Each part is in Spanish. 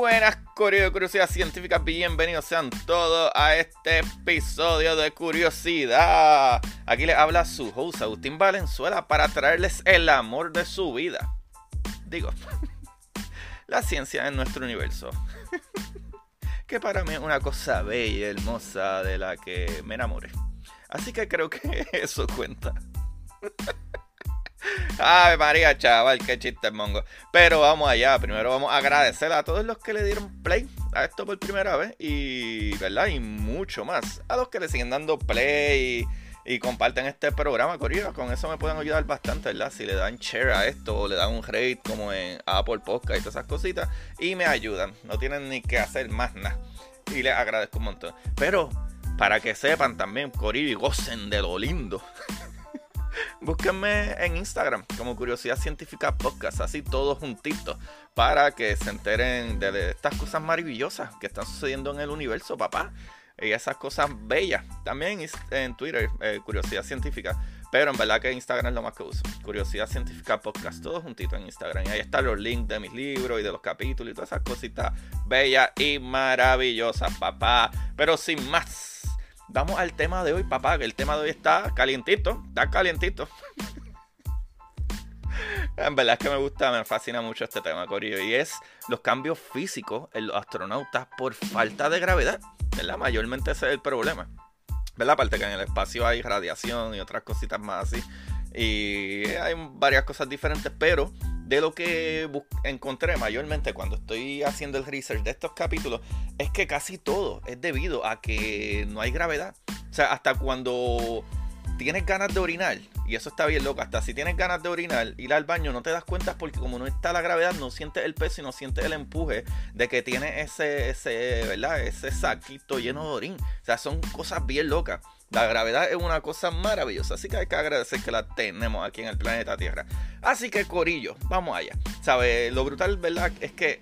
Buenas Curiosidad Científica, bienvenidos sean todos a este episodio de Curiosidad. Aquí les habla su host Agustín Valenzuela para traerles el amor de su vida. Digo, la ciencia en nuestro universo. que para mí es una cosa bella y hermosa de la que me enamoré. Así que creo que eso cuenta. Ay, María, chaval, qué chiste mongo. Pero vamos allá. Primero vamos a agradecer a todos los que le dieron play a esto por primera vez. Y, ¿verdad? Y mucho más. A los que le siguen dando play y, comparten este programa, Corillo. Con eso me pueden ayudar bastante, ¿verdad? Si le dan share a esto o le dan un rate como en Apple Podcast y todas esas cositas. Y me ayudan. No tienen ni que hacer más nada. Y les agradezco un montón. Pero, para que sepan también, Corillo, y gocen de lo lindo. Búsquenme en Instagram como Curiosidad Científica Podcast, así todos juntitos, para que se enteren de estas cosas maravillosas que están sucediendo en el universo, papá. Y esas cosas bellas. También en Twitter, eh, Curiosidad Científica. Pero en verdad que Instagram es lo más que uso. Curiosidad Científica Podcast, todos juntitos en Instagram. Y ahí están los links de mis libros y de los capítulos y todas esas cositas bellas y maravillosas, papá. Pero sin más Vamos al tema de hoy, papá, que el tema de hoy está calientito, está calientito. en verdad es que me gusta, me fascina mucho este tema, Corillo, y es los cambios físicos en los astronautas por falta de gravedad, ¿verdad? Mayormente ese es el problema, ¿verdad? Aparte que en el espacio hay radiación y otras cositas más así, y hay varias cosas diferentes, pero de lo que encontré mayormente cuando estoy haciendo el research de estos capítulos es que casi todo es debido a que no hay gravedad. O sea, hasta cuando tienes ganas de orinar, y eso está bien loco, hasta si tienes ganas de orinar, ir al baño no te das cuenta porque como no está la gravedad, no sientes el peso y no sientes el empuje de que tiene ese, ese, ¿verdad? Ese saquito lleno de orín. O sea, son cosas bien locas. La gravedad es una cosa maravillosa, así que hay que agradecer que la tenemos aquí en el planeta Tierra. Así que, Corillo, vamos allá. ¿Sabe? Lo brutal, ¿verdad? Es que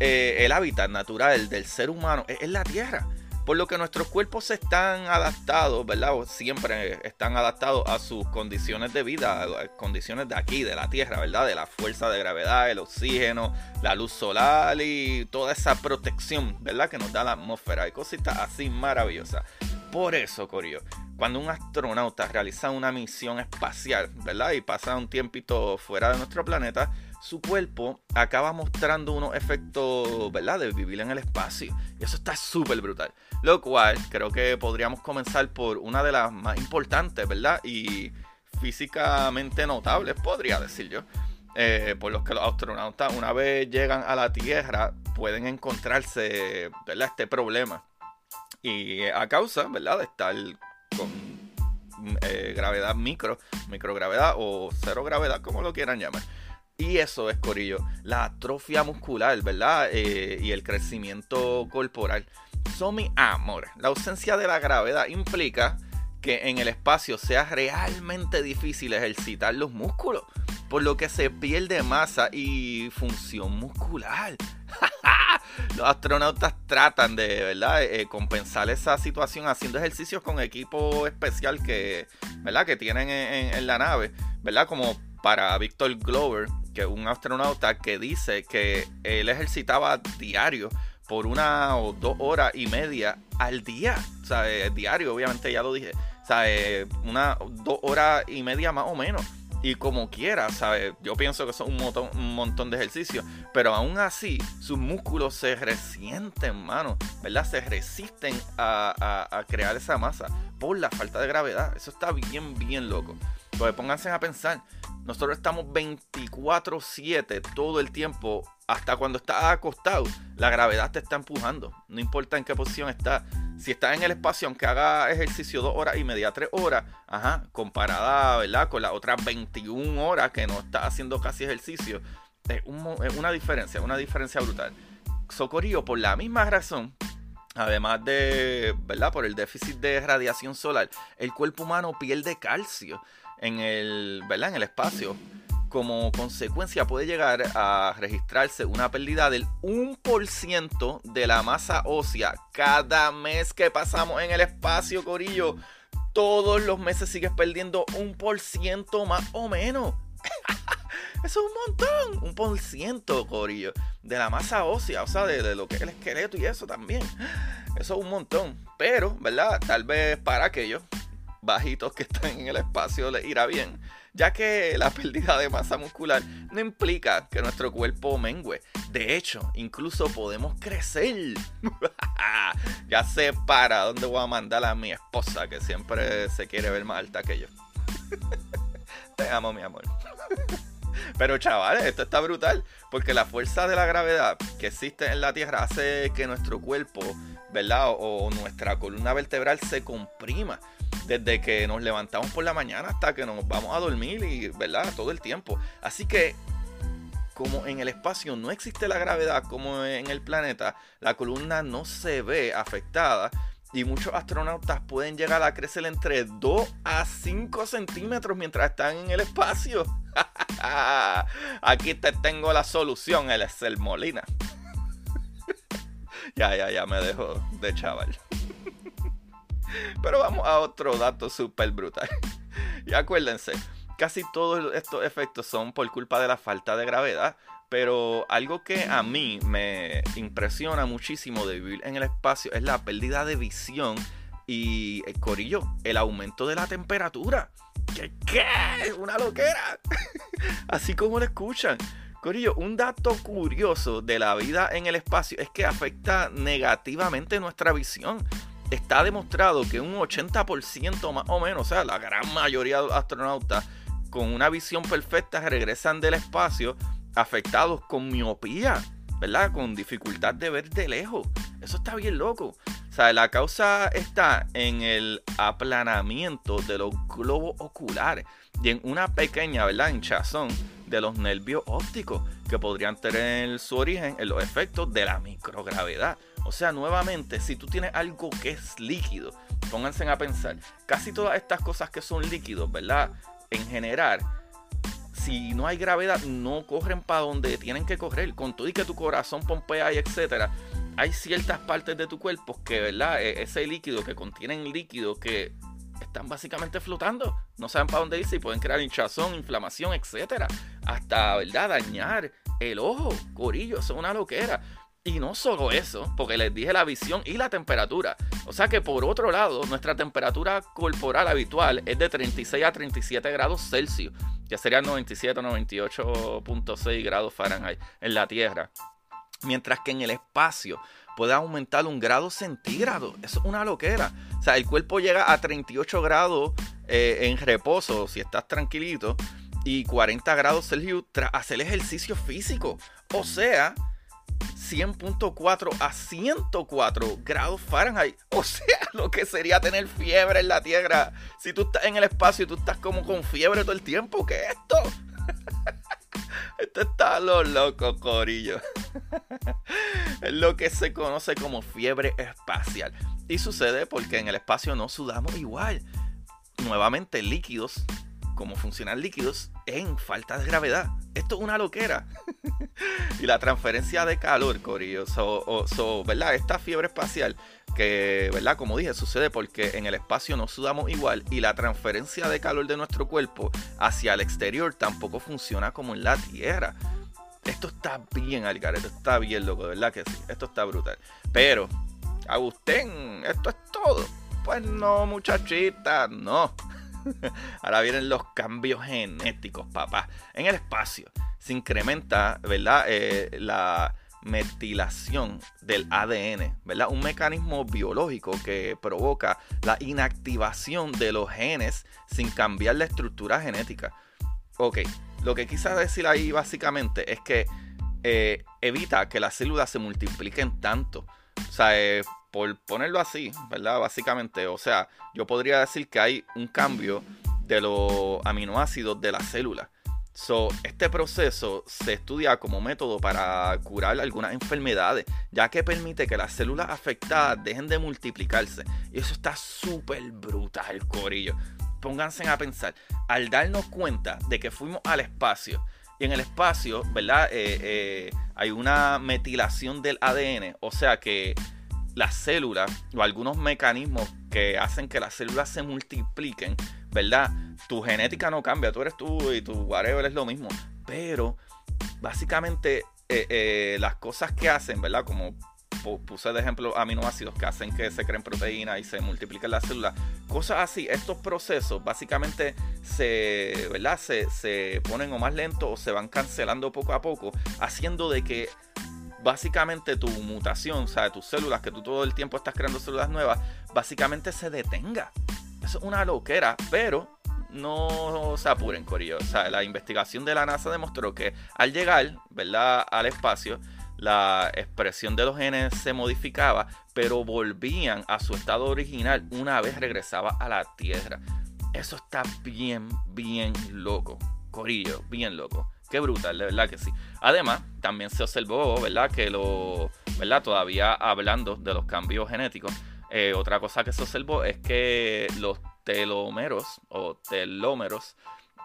eh, el hábitat natural del ser humano es, la Tierra. Por lo que nuestros cuerpos están adaptados, ¿verdad? siempre están adaptados a sus condiciones de vida, a condiciones de aquí, de la Tierra, ¿verdad? De la fuerza de gravedad, el oxígeno, la luz solar y toda esa protección, ¿verdad? Que nos da la atmósfera. y cositas así maravillosas. Por eso, Corio, cuando un astronauta realiza una misión espacial, ¿verdad? Y pasa un tiempito fuera de nuestro planeta, su cuerpo acaba mostrando unos efectos, ¿verdad? De vivir en el espacio. Y eso está súper brutal. Lo cual creo que podríamos comenzar por una de las más importantes, ¿verdad? Y físicamente notables, podría decir yo. Eh, por los que los astronautas una vez llegan a la Tierra pueden encontrarse, ¿verdad? Este problema y a causa, ¿verdad?, de estar con eh, gravedad micro, microgravedad o cero gravedad, como lo quieran llamar. Y eso es, Corillo, la atrofia muscular, ¿verdad? Eh, y el crecimiento corporal. Son mi amor. La ausencia de la gravedad implica que en el espacio sea realmente difícil ejercitar los músculos, por lo que se pierde masa y función muscular. los astronautas tratan de ¿verdad? Eh, compensar esa situación haciendo ejercicios con equipo especial que, ¿verdad? que tienen en, la nave, ¿verdad? Como para Victor Glover, que es un astronauta que dice que él ejercitaba diario por una o dos horas y media al día. O sea, eh, diario, obviamente ya lo dije. O sea, eh, una dos horas y media más o menos. Y como quiera, ¿sabes? Yo pienso que son un montón, un montón de ejercicios. Pero aún así, sus músculos se resienten, mano. ¿Verdad? Se resisten a, a crear esa masa por la falta de gravedad. Eso está bien, bien loco. Pues pónganse a pensar. Nosotros estamos 24/7 todo el tiempo. Hasta cuando estás acostado, la gravedad te está empujando. No importa en qué posición estás. Si estás en el espacio, aunque haga ejercicio dos horas y media, tres horas, ajá, comparada, ¿verdad? Con las otras 21 horas que no estás haciendo casi ejercicio, es, una diferencia, una diferencia brutal. Socorío, por la misma razón, además de, ¿verdad? Por el déficit de radiación solar, el cuerpo humano pierde calcio en el, ¿verdad? En el espacio. Como consecuencia puede llegar a registrarse una pérdida del 1% de la masa ósea cada mes que pasamos en el espacio, Corillo. Todos los meses sigues perdiendo un por ciento más o menos. Eso es un montón, un por ciento, Corillo, de la masa ósea, o sea, de, lo que es el esqueleto y eso también. Eso es un montón. Pero, ¿verdad? Tal vez para aquellos bajitos que están en el espacio les irá bien, ya que la pérdida de masa muscular no implica que nuestro cuerpo mengue. De hecho, incluso podemos crecer. ya sé para dónde voy a mandar a mi esposa, que siempre se quiere ver más alta que yo. Te amo, mi amor. Pero chavales, esto está brutal, porque la fuerza de la gravedad que existe en la Tierra hace que nuestro cuerpo, ¿verdad? O, nuestra columna vertebral se comprima desde que nos levantamos por la mañana hasta que nos vamos a dormir y, ¿verdad? Todo el tiempo. Así que como en el espacio no existe la gravedad como en el planeta, la columna no se ve afectada y muchos astronautas pueden llegar a crecer entre 2 a 5 centímetros mientras están en el espacio. Aquí te tengo la solución, el Molina. ya, ya, ya me dejo de chaval. Pero vamos a otro dato súper brutal. y acuérdense, casi todos estos efectos son por culpa de la falta de gravedad. Pero algo que a mí me impresiona muchísimo de vivir en el espacio es la pérdida de visión y, el eh, corillo, el aumento de la temperatura. ¿Qué? ¿Qué? Una loquera. Así como lo escuchan. Corillo, un dato curioso de la vida en el espacio es que afecta negativamente nuestra visión está demostrado que un 80% más o menos, o sea, la gran mayoría de los astronautas con una visión perfecta regresan del espacio afectados con miopía, ¿verdad? Con dificultad de ver de lejos. Eso está bien loco. O sea, la causa está en el aplanamiento de los globos oculares y en una pequeña, ¿verdad? hinchazón de los nervios ópticos que podrían tener su origen en los efectos de la microgravedad. O sea, nuevamente, si tú tienes algo que es líquido, pónganse a pensar, casi todas estas cosas que son líquidos, ¿verdad? En general, si no hay gravedad, no corren para donde tienen que correr. Con todo y que tu corazón pompea y etcétera, hay ciertas partes de tu cuerpo que, ¿verdad? E-, ese líquido que contienen líquido que están básicamente flotando. No saben para dónde irse y pueden crear hinchazón, inflamación, etcétera. Hasta, ¿verdad? Dañar el ojo, corillo, eso es una loquera. Y no solo eso, porque les dije la visión y la temperatura. O sea que por otro lado, nuestra temperatura corporal habitual es de 36 a 37 grados Celsius. Ya serían 97 o 98.6 grados Fahrenheit en la Tierra. Mientras que en el espacio puede aumentar un grado centígrado. Eso es una loquera. O sea, el cuerpo llega a 38 grados eh, en reposo si estás tranquilito y 40 grados Celsius tras hacer ejercicio físico. O sea, 100.4 a 104 grados Fahrenheit. O sea, lo que sería tener fiebre en la Tierra. Si tú estás en el espacio y tú estás como con fiebre todo el tiempo, ¿qué es esto? Esto está lo loco, corillo. Es lo que se conoce como fiebre espacial. Y sucede porque en el espacio no sudamos igual. Nuevamente, líquidos cómo funcionan líquidos en falta de gravedad. Esto es una loquera. y la transferencia de calor, Corillo, ¿verdad? Esta fiebre espacial que, ¿verdad? Como dije, sucede porque en el espacio no sudamos igual y la transferencia de calor de nuestro cuerpo hacia el exterior tampoco funciona como en la Tierra. Esto está bien, Algarete, está bien loco, ¿verdad que sí? Esto está brutal. Pero, Agustín, esto es todo. Pues no, muchachita, no. Ahora vienen los cambios genéticos, papá. En el espacio se incrementa, ¿verdad? Eh, la metilación del ADN, ¿verdad? Un mecanismo biológico que provoca la inactivación de los genes sin cambiar la estructura genética. Ok, lo que quise decir ahí básicamente es que eh, evita que las células se multipliquen tanto. O sea, eh, por ponerlo así, ¿verdad? Básicamente, o sea, yo podría decir que hay un cambio de los aminoácidos de la célula. So, este proceso se estudia como método para curar algunas enfermedades, ya que permite que las células afectadas dejen de multiplicarse. Y eso está súper brutal, corillo. Pónganse a pensar, al darnos cuenta de que fuimos al espacio, y en el espacio, ¿verdad? Eh, eh, hay una metilación del ADN, o sea que las células o algunos mecanismos que hacen que las células se multipliquen, ¿verdad? Tu genética no cambia, tú eres tú y tu whatever es lo mismo, pero básicamente eh, las cosas que hacen, ¿verdad? Como puse de ejemplo aminoácidos que hacen que se creen proteínas y se multipliquen las células, cosas así, estos procesos básicamente se, ¿verdad? Se, se ponen o más lentos o se van cancelando poco a poco, haciendo de que básicamente tu mutación, o sea, tus células, que tú todo el tiempo estás creando células nuevas, básicamente se detenga. Eso es una loquera, pero no se apuren, Corillo. O sea, la investigación de la NASA demostró que al llegar, ¿verdad?, al espacio, la expresión de los genes se modificaba, pero volvían a su estado original una vez regresaba a la Tierra. Eso está bien, bien loco. Corillo, bien loco. Qué brutal, de verdad que sí. Además, también se observó, ¿verdad? Que lo, ¿verdad? Todavía hablando de los cambios genéticos, eh, otra cosa que se observó es que los telómeros o telómeros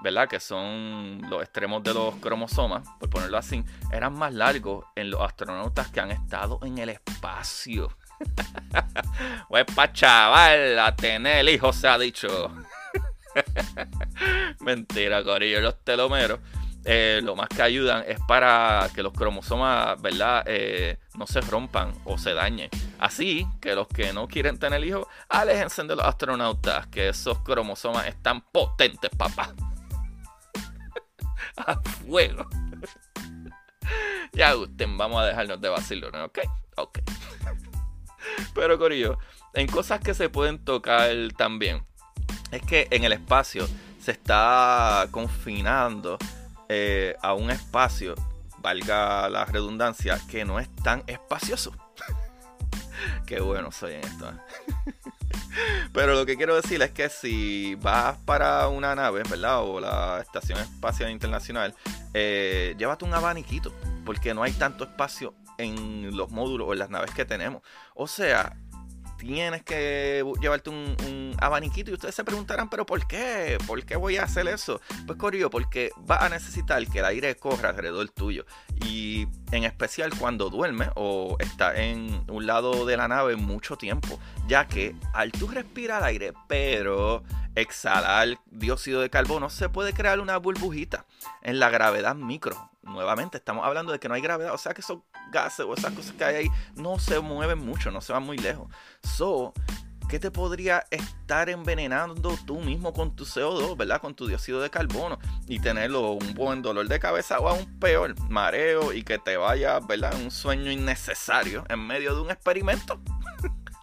¿verdad? Que son los extremos de los cromosomas, por ponerlo así, eran más largos en los astronautas que han estado en el espacio. pues pa' chaval, a tener hijos se ha dicho. Mentira, corillo. Los telómeros eh, lo más que ayudan es para que los cromosomas, ¿verdad? Eh, no se rompan o se dañen. Así que los que no quieren tener hijos, aléjense de los astronautas, que esos cromosomas están potentes, papá. a fuego. ya gusten, vamos a dejarnos de vacilones, ¿ok? Ok. Pero Corillo, en cosas que se pueden tocar también, es que en el espacio se está confinando eh, a un espacio, valga la redundancia, que no es tan espacioso. Qué bueno soy en esto. ¿eh? Pero lo que quiero decir es que si vas para una nave, ¿verdad? O la Estación Espacial Internacional, eh, llévate un abaniquito, porque no hay tanto espacio en los módulos o en las naves que tenemos. O sea, tienes que llevarte un, abaniquito y ustedes se preguntarán, pero ¿por qué? ¿Por qué voy a hacer eso? Pues Corillo, porque vas a necesitar que el aire corra alrededor tuyo y en especial cuando duermes o estás en un lado de la nave mucho tiempo, ya que al tú respirar aire, pero exhalar dióxido de carbono, se puede crear una burbujita en la gravedad micro. Nuevamente, estamos hablando de que no hay gravedad, o sea que esos gases o esas cosas que hay ahí no se mueven mucho, no se van muy lejos. So, ¿qué te podría estar envenenando tú mismo con tu CO2, ¿verdad? Con tu dióxido de carbono y tenerlo un buen dolor de cabeza o aún peor, mareo y que te vaya, ¿verdad? Un sueño innecesario en medio de un experimento.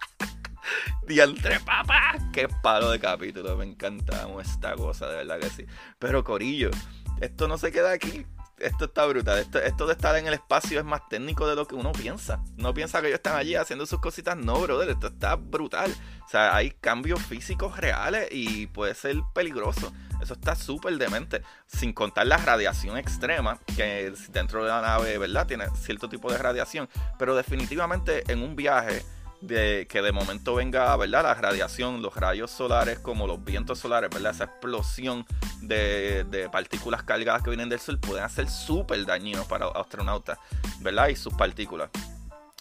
Diantre, papá. Qué palo de capítulo. Me encanta esta cosa, de verdad que sí. Pero Corillo, esto no se queda aquí. Esto está brutal. Esto, de estar en el espacio es más técnico de lo que uno piensa. No piensa que ellos están allí haciendo sus cositas. No, brother. Esto está brutal. O sea, hay cambios físicos reales y puede ser peligroso. Eso está súper demente. Sin contar la radiación extrema, que dentro de la nave, ¿verdad? Tiene cierto tipo de radiación. Pero definitivamente en un viaje de que de momento venga, ¿verdad? La radiación, los rayos solares, como los vientos solares, ¿verdad? Esa explosión de, partículas cargadas que vienen del sol pueden ser súper dañinos para astronautas, ¿verdad? Y sus partículas.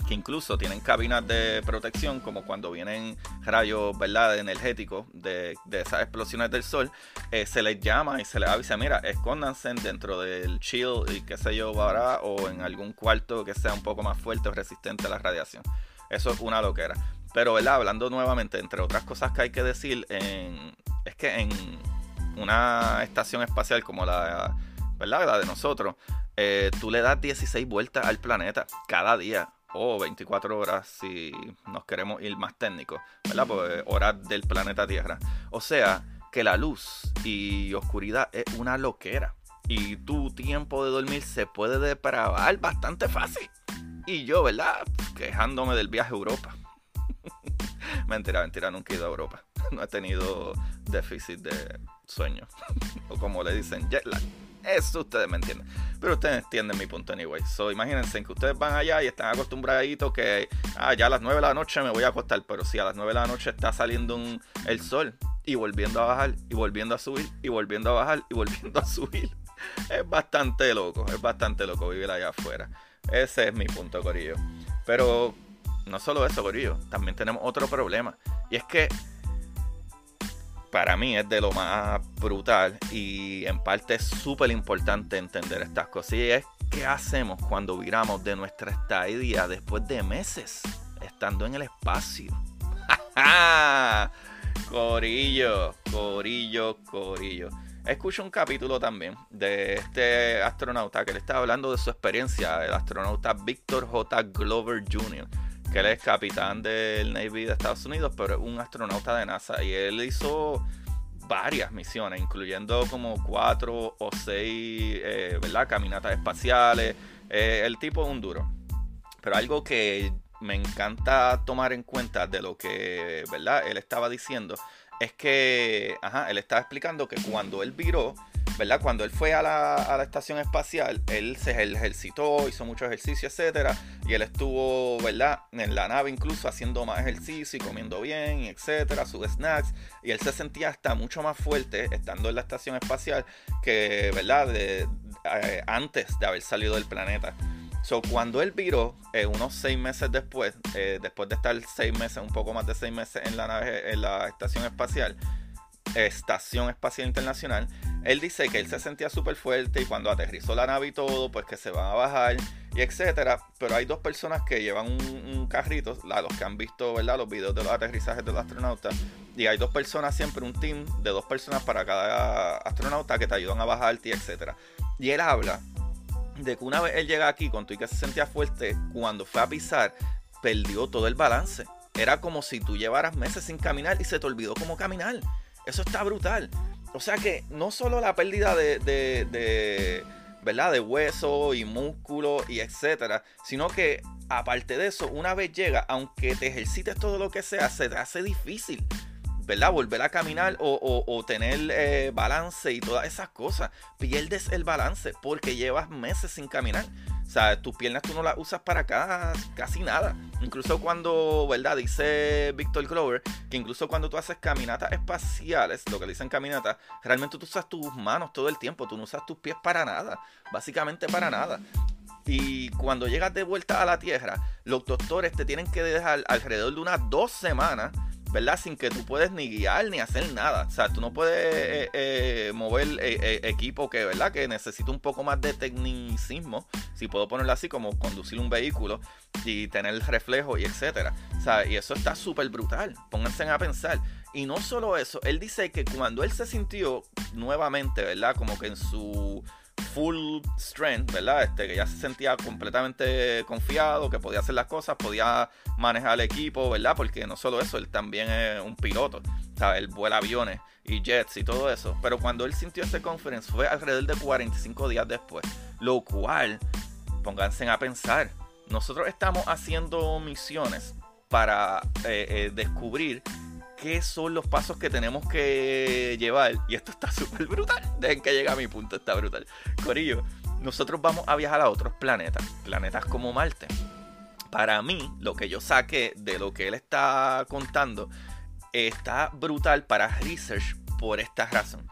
Que incluso tienen cabinas de protección, como cuando vienen rayos, ¿verdad? Energéticos de, esas explosiones del sol, eh, se les llama y se les avisa, mira, escóndanse dentro del chill y qué sé yo, ahora, o en algún cuarto que sea un poco más fuerte o resistente a la radiación. Eso es una loquera. Pero, ¿verdad? Hablando nuevamente, entre otras cosas que hay que decir es que en una estación espacial como la, ¿verdad? la de nosotros, eh, tú le das 16 vueltas al planeta cada día o 24 horas si nos queremos ir más técnicos, ¿verdad? Pues horas del planeta Tierra. O sea, que la luz y oscuridad es una loquera. Y tu tiempo de dormir se puede depravar bastante fácil. Y yo, ¿verdad? Quejándome del viaje a Europa. mentira, mentira, nunca he ido a Europa. No he tenido déficit de sueño. o como le dicen, jet lag. Eso ustedes me entienden. Pero ustedes entienden mi punto anyway. So, imagínense que ustedes van allá y están acostumbraditos que ah, ya a las 9 de la noche me voy a acostar. Pero si a las 9 de la noche está saliendo el sol y volviendo a bajar y volviendo a subir y volviendo a bajar y volviendo a subir. Es bastante loco, es bastante loco vivir allá afuera. Ese es mi punto, Corillo. Pero no solo eso, Corillo, también tenemos otro problema. Y es que para mí es de lo más brutal y en parte es súper importante entender estas cosas. Y es qué hacemos cuando viramos de nuestra estadía después de meses estando en el espacio. corillo, corillo, corillo. Escucho un capítulo también de este astronauta que le estaba hablando de su experiencia, el astronauta Victor J. Glover Jr., que él es capitán del Navy de Estados Unidos, pero es un astronauta de NASA y él hizo varias misiones, incluyendo como cuatro o seis, eh, ¿verdad? Caminatas espaciales. Eh, el tipo es un duro. Pero algo que me encanta tomar en cuenta de lo que, ¿verdad? Él estaba diciendo es que, ajá, él estaba explicando que cuando él viró, ¿verdad? Cuando él fue a la, estación espacial, él se ejercitó, hizo mucho ejercicio, etcétera, y él estuvo, ¿verdad? En la nave incluso haciendo más ejercicio y comiendo bien, etcétera, sus snacks, y él se sentía hasta mucho más fuerte estando en la estación espacial que, ¿verdad? Eh, antes de haber salido del planeta. So, cuando él viró, eh, unos seis meses después, eh, después de estar seis meses, un poco más de seis meses en la nave, en la estación espacial, Estación Espacial Internacional, él dice que él se sentía súper fuerte y cuando aterrizó la nave y todo, pues que se van a bajar y etcétera. Pero hay dos personas que llevan un, carrito, los que han visto ¿verdad? los videos de los aterrizajes de los astronautas. Y hay dos personas siempre, un team de dos personas para cada astronauta que te ayudan a bajarte y etcétera. Y él habla de que una vez él llega aquí, con tu que se sentía fuerte, cuando fue a pisar, perdió todo el balance. Era como si tú llevaras meses sin caminar y se te olvidó cómo caminar. Eso está brutal. O sea que no solo la pérdida de, de, ¿verdad? de hueso y músculo y etcétera, sino que aparte de eso, una vez llega, aunque te ejercites todo lo que sea, se te hace difícil. ¿Verdad? Volver a caminar o, tener eh, balance y todas esas cosas. Pierdes el balance porque llevas meses sin caminar. O sea, tus piernas tú no las usas para acá casi nada. Incluso cuando, ¿verdad? Dice Víctor Glover que incluso cuando tú haces caminatas espaciales, lo que le dicen caminatas, realmente tú usas tus manos todo el tiempo. Tú no usas tus pies para nada. Básicamente para nada. Y cuando llegas de vuelta a la Tierra, los doctores te tienen que dejar alrededor de unas dos semanas ¿verdad? Sin que tú puedes ni guiar ni hacer nada. O sea, tú no puedes eh, eh, mover eh, equipo que, ¿verdad? Que necesita un poco más de tecnicismo, si puedo ponerlo así, como conducir un vehículo y tener reflejo y etcétera. O sea, y eso está súper brutal. Pónganse a pensar. Y no solo eso, él dice que cuando él se sintió nuevamente, ¿verdad? Como que en su full strength, ¿verdad? Este, que ya se sentía completamente confiado, que podía hacer las cosas, podía manejar el equipo, ¿verdad? Porque no solo eso, él también es un piloto, ¿sabes? Él vuela aviones y jets y todo eso. Pero cuando él sintió ese conference fue alrededor de 45 días después, lo cual, pónganse a pensar, nosotros estamos haciendo misiones para eh, eh, descubrir qué son los pasos que tenemos que llevar. Y esto está súper brutal. Dejen que llegue a mi punto, está brutal. Corillo, nosotros vamos a viajar a otros planetas, planetas como Marte. Para mí, lo que yo saqué de lo que él está contando está brutal para research por esta razón.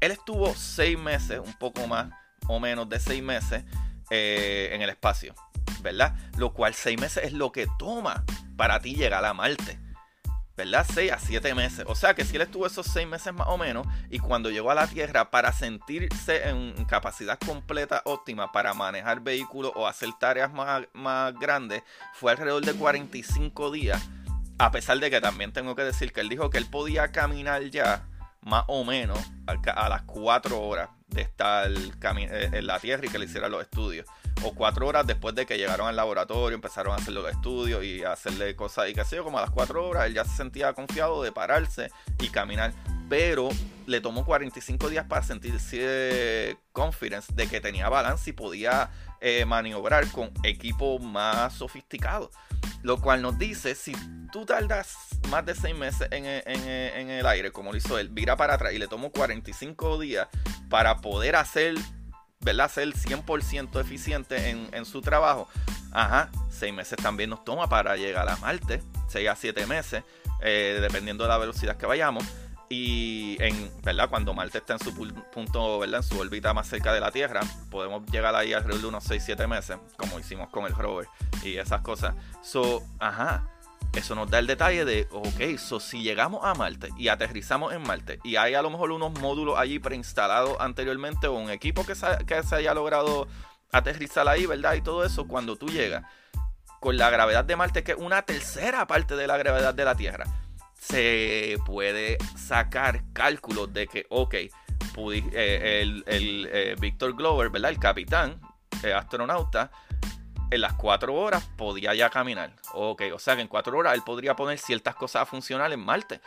Él estuvo seis meses, un poco más o menos de seis meses, eh, en el espacio, ¿verdad? Lo cual seis meses es lo que toma para ti llegar a Marte. ¿Verdad? 6 a 7 meses. O sea que si él estuvo esos 6 meses más o menos y cuando llegó a la Tierra para sentirse en capacidad completa óptima para manejar vehículos o hacer tareas más, más grandes, fue alrededor de 45 días. A pesar de que también tengo que decir que él dijo que él podía caminar ya más o menos a, las 4 horas de estar eh, en la Tierra y que le hicieran los estudios. O 4 horas después de que llegaron al laboratorio, empezaron a hacer los estudios y hacerle cosas y qué sé yo, como a las 4 horas él ya se sentía confiado de pararse y caminar. Pero le tomó 45 días para sentirse confidence de que tenía balance y podía eh, maniobrar con equipo más sofisticado. Lo cual nos dice, si tú tardas más de 6 meses en, el aire, como lo hizo él, vira para atrás y le tomó 45 días para poder hacer, ¿verdad? Ser 100% eficiente en, su trabajo. Ajá, 6 meses también nos toma para llegar a Marte, 6 a 7 meses, eh, dependiendo de la velocidad que vayamos. Y en, ¿verdad? Cuando Marte está en su punto, ¿verdad? En su órbita más cerca de la Tierra, podemos llegar ahí alrededor de unos 6-7 meses, como hicimos con el rover y esas cosas. So, ajá, eso nos da el detalle de, ok, so si llegamos a Marte y aterrizamos en Marte y hay a lo mejor unos módulos allí preinstalados anteriormente o un equipo que se, que se haya logrado aterrizar ahí, ¿verdad? Y todo eso, cuando tú llegas con la gravedad de Marte, que es una tercera parte de la gravedad de la Tierra se puede sacar cálculos de que, ok, eh, el, el eh, Victor Glover, ¿verdad? El capitán, el astronauta, en las cuatro horas podía ya caminar. Ok, o sea que en cuatro horas él podría poner ciertas cosas a funcionar en Marte.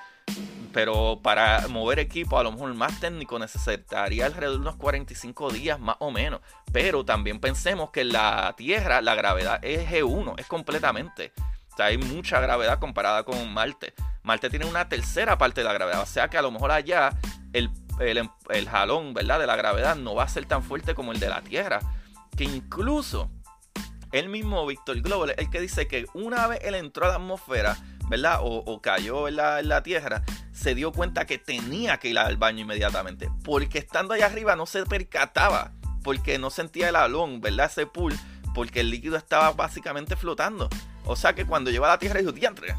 Pero para mover equipo, a lo mejor más técnico, necesitaría alrededor de unos 45 días más o menos. Pero también pensemos que en la Tierra la gravedad es G1, es completamente. O sea, hay mucha gravedad comparada con Marte. Marte tiene una tercera parte de la gravedad. O sea que a lo mejor allá el, el, jalón, ¿verdad? De la gravedad no va a ser tan fuerte como el de la Tierra. Que incluso el mismo Víctor Glover, el que dice que una vez él entró a la atmósfera, ¿verdad? O, cayó en la, en la, Tierra, se dio cuenta que tenía que ir al baño inmediatamente. Porque estando allá arriba no se percataba. Porque no sentía el halón, ¿verdad? Ese pool. Porque el líquido estaba básicamente flotando. O sea que cuando llegó a la Tierra dijo, diantre.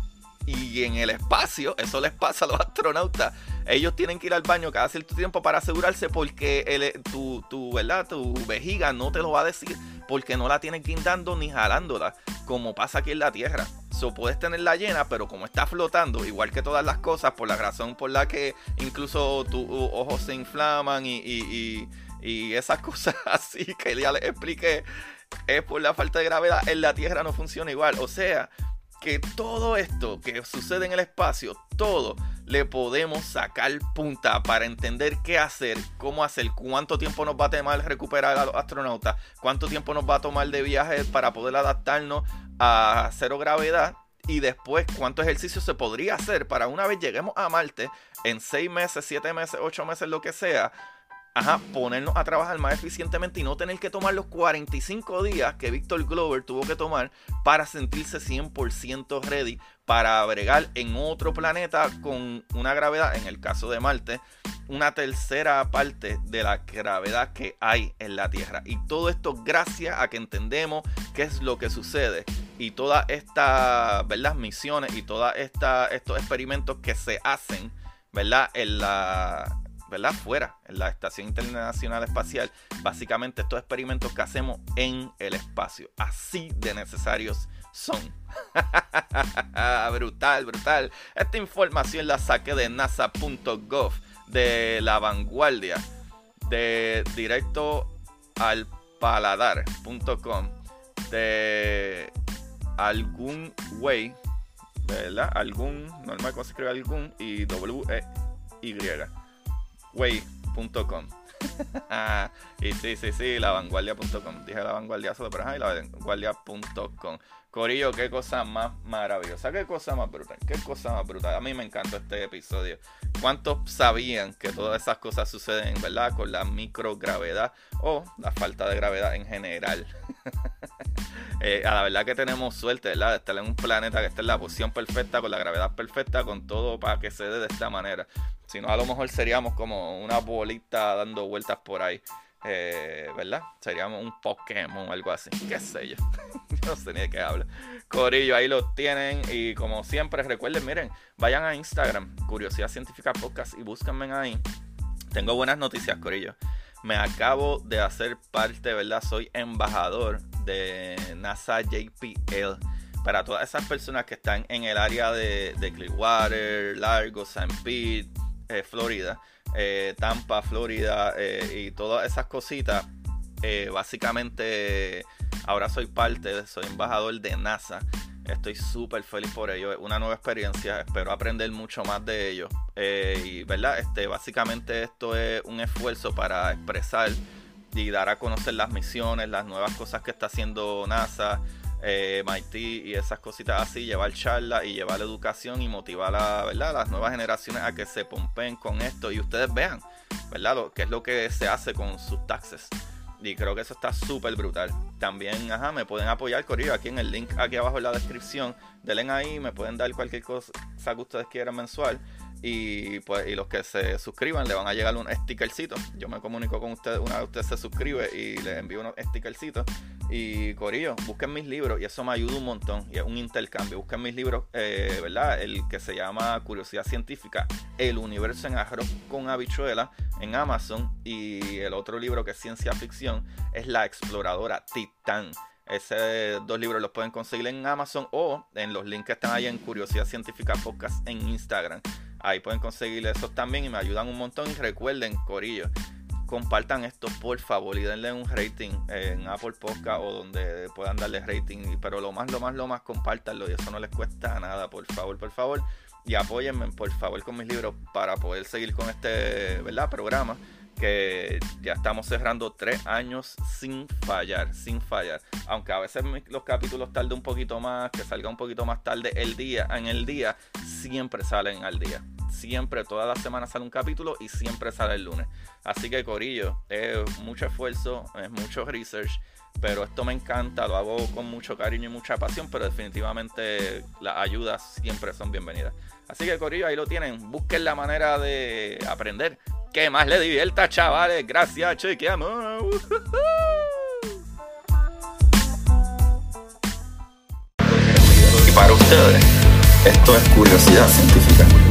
Y en el espacio, eso les pasa a los astronautas. Ellos tienen que ir al baño cada cierto tiempo para asegurarse porque el, tu, tu, ¿verdad? tu vejiga no te lo va a decir porque no la tienen guindando ni jalándola, como pasa aquí en la Tierra. So, puedes tenerla llena, pero como está flotando, igual que todas las cosas, por la razón por la que incluso tus ojos se inflaman y, y, y esas cosas así que ya les expliqué, es por la falta de gravedad en la Tierra no funciona igual. O sea, que todo esto que sucede en el espacio, todo le podemos sacar punta para entender qué hacer, cómo hacer, cuánto tiempo nos va a tomar recuperar a los astronautas, cuánto tiempo nos va a tomar de viaje para poder adaptarnos a cero gravedad y después cuánto ejercicio se podría hacer para una vez lleguemos a Marte en seis meses, siete meses, ocho meses, lo que sea, ajá, ponernos a trabajar más eficientemente y no tener que tomar los 45 días que Víctor Glover tuvo que tomar para sentirse 100% ready para bregar en otro planeta con una gravedad, en el caso de Marte, una tercera parte de la gravedad que hay en la Tierra. Y todo esto gracias a que entendemos qué es lo que sucede y todas estas misiones y todos estos experimentos que se hacen ¿verdad? en la ¿verdad? Fuera, en la Estación Internacional Espacial, básicamente estos experimentos que hacemos en el espacio. Así de necesarios son. brutal, brutal. Esta información la saqué de nasa.gov, de la vanguardia, de directo al paladar.com, de algún way, ¿verdad? Algún, normal, ¿cómo se escribe algún? Y W-E-Y way.com. y sí, sí, sí, lavanguardia.com. Dije la vanguardia solo, pero ajá, y lavanguardia.com. Corillo, qué cosa más maravillosa, qué cosa más brutal, qué cosa más brutal. A mí me encantó este episodio. ¿Cuántos sabían que todas esas cosas suceden, verdad, con la microgravedad o la falta de gravedad en general? Eh, a la verdad que tenemos suerte, ¿verdad? De estar en un planeta que está en la posición perfecta, con la gravedad perfecta, con todo para que se dé de esta manera. Si no, a lo mejor seríamos como una bolita dando vueltas por ahí. Eh, ¿Verdad? Seríamos un Pokémon o algo así. ¿Qué sé yo? no sé ni de qué hablo. Corillo, ahí lo tienen. Y como siempre, recuerden, miren, vayan a Instagram, Curiosidad Científica Podcast, y búsquenme ahí. Tengo buenas noticias, Corillo. Me acabo de hacer parte, ¿verdad? Soy embajador de NASA JPL. Para todas esas personas que están en el área de, de Clearwater, Largo, San Pete, eh, Florida, eh, Tampa, Florida y todas esas cositas. básicamente, ahora soy parte, soy embajador de NASA. Estoy súper feliz por ello. Es una nueva experiencia. Espero aprender mucho más de ello. y, ¿verdad? Este, básicamente esto es un esfuerzo para expresar y dar a conocer las misiones, las nuevas cosas que está haciendo NASA, eh, y esas cositas así, llevar charlas y llevar educación y motivar a las nuevas generaciones a que se pompen con esto y ustedes vean, ¿verdad? Lo, qué es lo que se hace con sus taxes. Y creo que eso está súper brutal. También, ajá, me pueden apoyar, Corillo, aquí en el link aquí abajo en la descripción. Denle ahí, me pueden dar cualquier cosa que ustedes quieran mensual. Y pues y los que se suscriban le van a llegar un stickercito. Yo me comunico con ustedes una vez usted se suscribe y le envío unos stickercitos. Y Corillo, busquen mis libros y eso me ayuda un montón. Y es un intercambio. Busquen mis libros, eh, ¿verdad? El que se llama Curiosidad Científica, El Universo en Arroz con Habichuela en Amazon. Y el otro libro que es ciencia ficción es La Exploradora Titán. Esos dos libros los pueden conseguir en Amazon o en los links que están ahí en Curiosidad Científica Podcast en Instagram. Ahí pueden conseguir esos también y me ayudan un montón. Y recuerden, Corillo, compartan esto por favor y denle un rating en Apple Podcast o donde puedan darle rating. Pero lo más, lo más, lo más, compártanlo y eso no les cuesta nada, por favor, por favor. Y apóyenme, por favor, con mis libros para poder seguir con este ¿verdad? programa que ya estamos cerrando tres años sin fallar, sin fallar. Aunque a veces los capítulos tarden un poquito más, que salga un poquito más tarde el día, en el día, siempre salen al día. Siempre, toda la semana sale un capítulo y siempre sale el lunes. Así que Corillo, es mucho esfuerzo, es mucho research, pero esto me encanta, lo hago con mucho cariño y mucha pasión, pero definitivamente las ayudas siempre son bienvenidas. Así que Corillo, ahí lo tienen, busquen la manera de aprender que más le divierta, chavales. Gracias, chequeamos. Y para ustedes, esto es curiosidad científica.